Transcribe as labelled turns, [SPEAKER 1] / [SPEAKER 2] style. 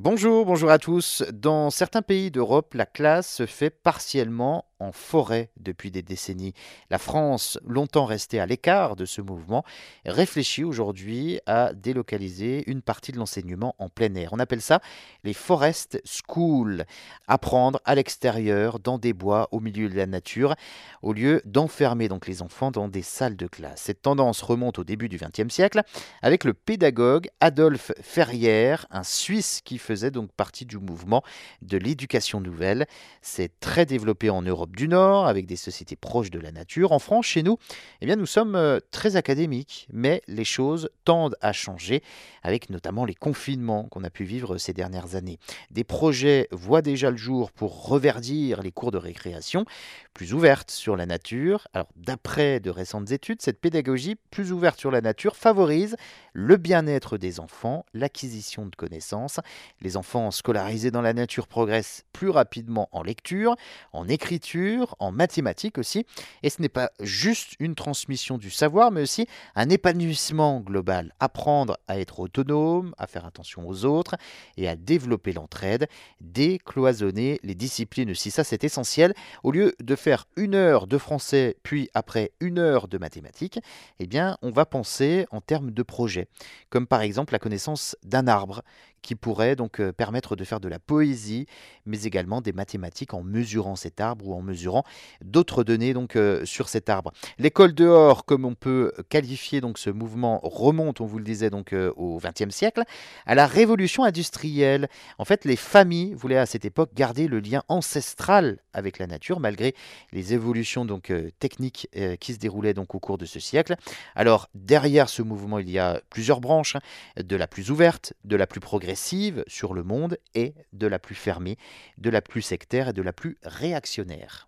[SPEAKER 1] Bonjour, bonjour à tous. Dans certains pays d'Europe, la classe se fait partiellement en forêt depuis des décennies. La France, longtemps restée à l'écart de ce mouvement, réfléchit aujourd'hui à délocaliser une partie de l'enseignement en plein air. On appelle ça les forest schools, apprendre à l'extérieur, dans des bois, au milieu de la nature, au lieu d'enfermer donc les enfants dans des salles de classe. Cette tendance remonte au début du XXe siècle avec le pédagogue Adolphe Ferrière, un Suisse qui faisait donc partie du mouvement de l'éducation nouvelle. C'est très développé en Europe du Nord, avec des sociétés proches de la nature. En France, chez nous, eh bien, nous sommes euh, très académiques, mais les choses tendent à changer, avec notamment les confinements qu'on a pu vivre ces dernières années. Des projets voient déjà le jour pour reverdir les cours de récréation, plus ouvertes sur la nature. Alors, d'après de récentes études, cette pédagogie plus ouverte sur la nature favorise le bien-être des enfants, l'acquisition de connaissances. Les enfants scolarisés dans la nature progressent plus rapidement en lecture, en écriture, en mathématiques aussi. Et ce n'est pas juste une transmission du savoir, mais aussi un épanouissement global. Apprendre à être autonome, à faire attention aux autres et à développer l'entraide, décloisonner les disciplines aussi. Ça, c'est essentiel. Au lieu de faire une heure de français, puis après une heure de mathématiques, eh bien, on va penser en termes de projet, comme par exemple la connaissance d'un arbre qui pourrait donc euh, permettre de faire de la poésie, mais également des mathématiques en mesurant cet arbre ou en mesurant d'autres données donc euh, sur cet arbre. L'école dehors, comme on peut qualifier donc ce mouvement, remonte, on vous le disait donc euh, au XXe siècle, à la révolution industrielle. En fait, les familles voulaient à cette époque garder le lien ancestral avec la nature, malgré les évolutions donc techniques qui se déroulaient donc au cours de ce siècle. Alors derrière ce mouvement, il y a plusieurs branches, hein, de la plus ouverte, de la plus progressive sur le monde et de la plus fermée, de la plus sectaire et de la plus réactionnaire.